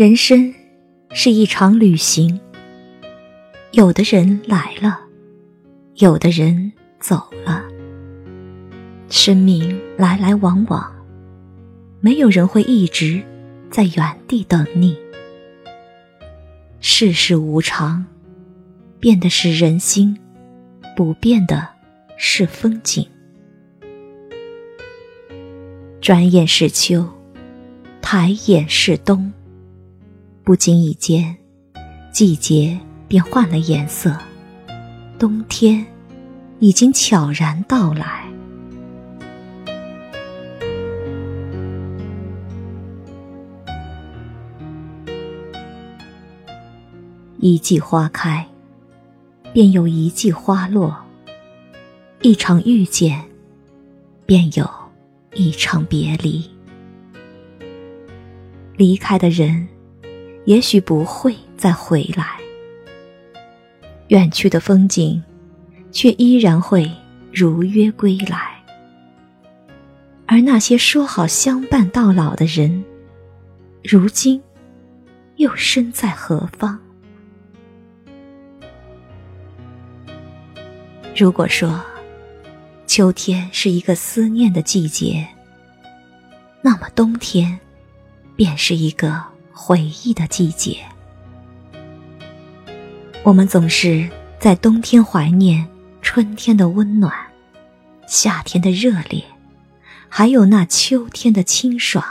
人生是一场旅行，有的人来了，有的人走了。生命来来往往，没有人会一直在原地等你。世事无常，变的是人心，不变的是风景。转眼是秋，抬眼是冬。不经意间，季节便换了颜色，冬天已经悄然到来。一季花开，便有一季花落；一场遇见，便有一场别离。离开的人。也许不会再回来，远去的风景，却依然会如约归来。而那些说好相伴到老的人，如今又身在何方？如果说秋天是一个思念的季节，那么冬天便是一个。回忆的季节，我们总是在冬天怀念春天的温暖，夏天的热烈，还有那秋天的清爽。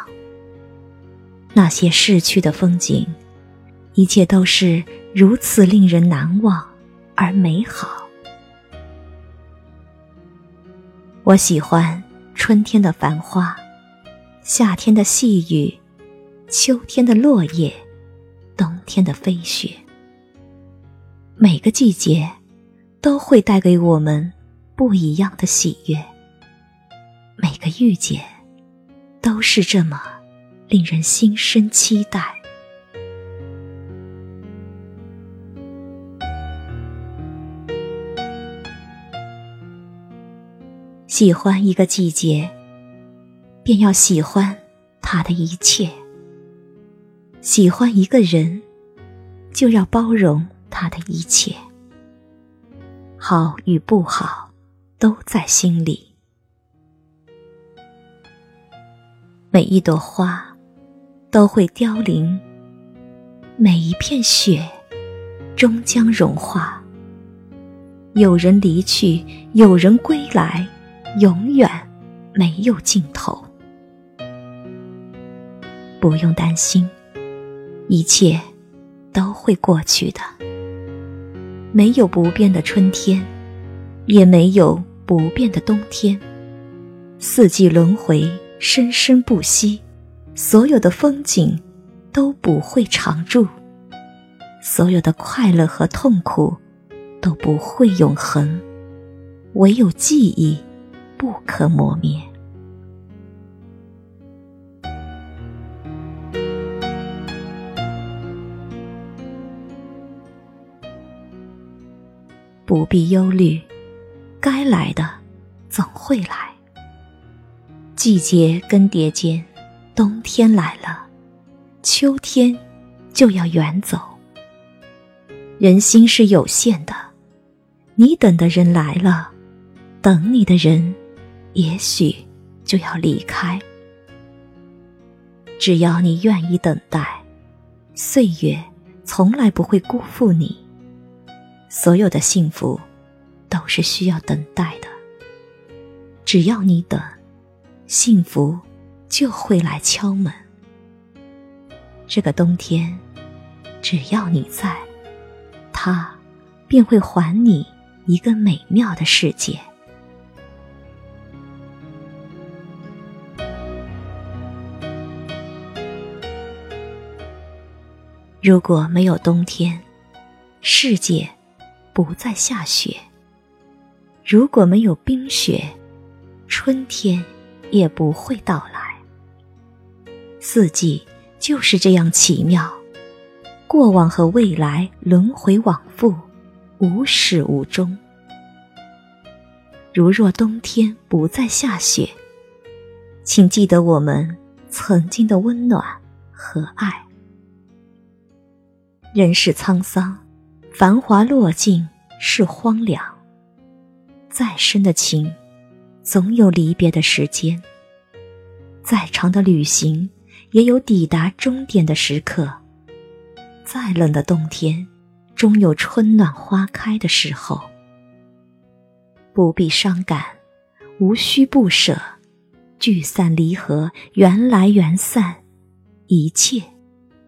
那些逝去的风景，一切都是如此令人难忘而美好。我喜欢春天的繁花，夏天的细雨。秋天的落叶，冬天的飞雪，每个季节都会带给我们不一样的喜悦。每个遇见，都是这么令人心生期待。喜欢一个季节，便要喜欢它的一切。喜欢一个人，就要包容他的一切，好与不好都在心里。每一朵花都会凋零，每一片雪终将融化。有人离去，有人归来，永远没有尽头。不用担心。一切都会过去的，没有不变的春天，也没有不变的冬天。四季轮回，生生不息，所有的风景都不会常驻，所有的快乐和痛苦都不会永恒，唯有记忆不可磨灭。不必忧虑，该来的总会来。季节更迭间，冬天来了，秋天就要远走。人心是有限的，你等的人来了，等你的人也许就要离开。只要你愿意等待，岁月从来不会辜负你。所有的幸福，都是需要等待的。只要你等，幸福就会来敲门。这个冬天，只要你在，它便会还你一个美妙的世界。如果没有冬天，世界。不再下雪。如果没有冰雪，春天也不会到来。四季就是这样奇妙，过往和未来轮回往复，无始无终。如若冬天不再下雪，请记得我们曾经的温暖和爱，人世沧桑，繁华落尽是荒凉。再深的情，总有离别的时间；再长的旅行，也有抵达终点的时刻。再冷的冬天，终有春暖花开的时候。不必伤感，无需不舍，聚散离合，缘来缘散，一切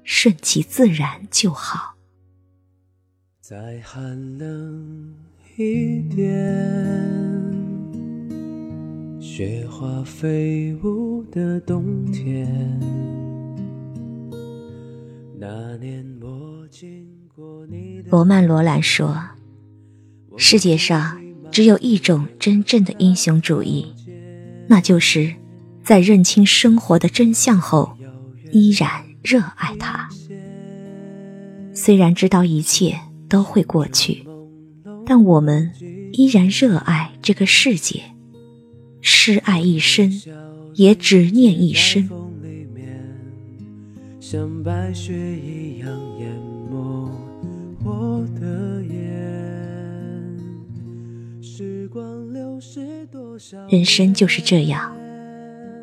顺其自然就好。再寒冷一点，雪花飞舞的冬天。那年我经过你罗曼·罗兰说：“世界上只有一种真正的英雄主义，那就是在认清生活的真相后，依然热爱它。虽然知道一切都会过去，但我们依然热爱这个世界，痴爱一生，也只念一生。”像白雪一样淹没我的眼。时光流逝多少人生就是这样，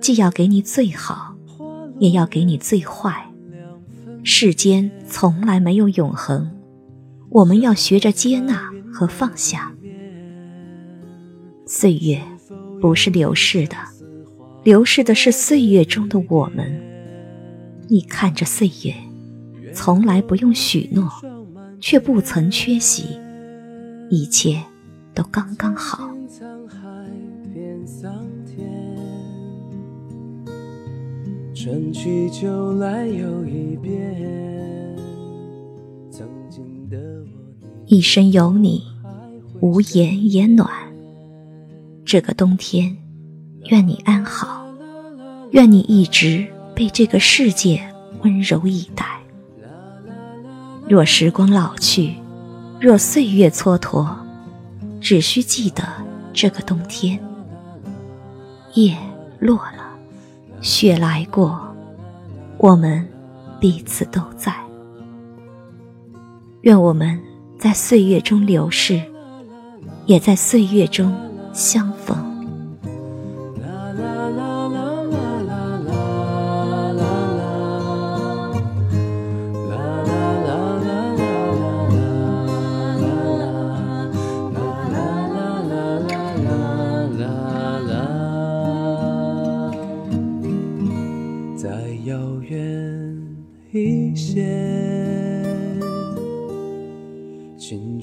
既要给你最好，也要给你最坏。世间从来没有永恒，我们要学着接纳和放下。岁月不是流逝的，流逝的是岁月中的我们。你看着岁月，从来不用许诺，却不曾缺席，一切都刚刚好。春去秋来又一遍，一生有你，无言也暖。这个冬天，愿你安好，愿你一直。被这个世界温柔以待。若时光老去，若岁月蹉跎，只需记得这个冬天，叶落了，雪来过，我们彼此都在。愿我们在岁月中流逝，也在岁月中相逢。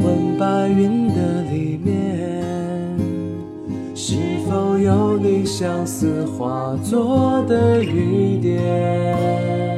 问白云的里面，是否有你相思化作的雨点？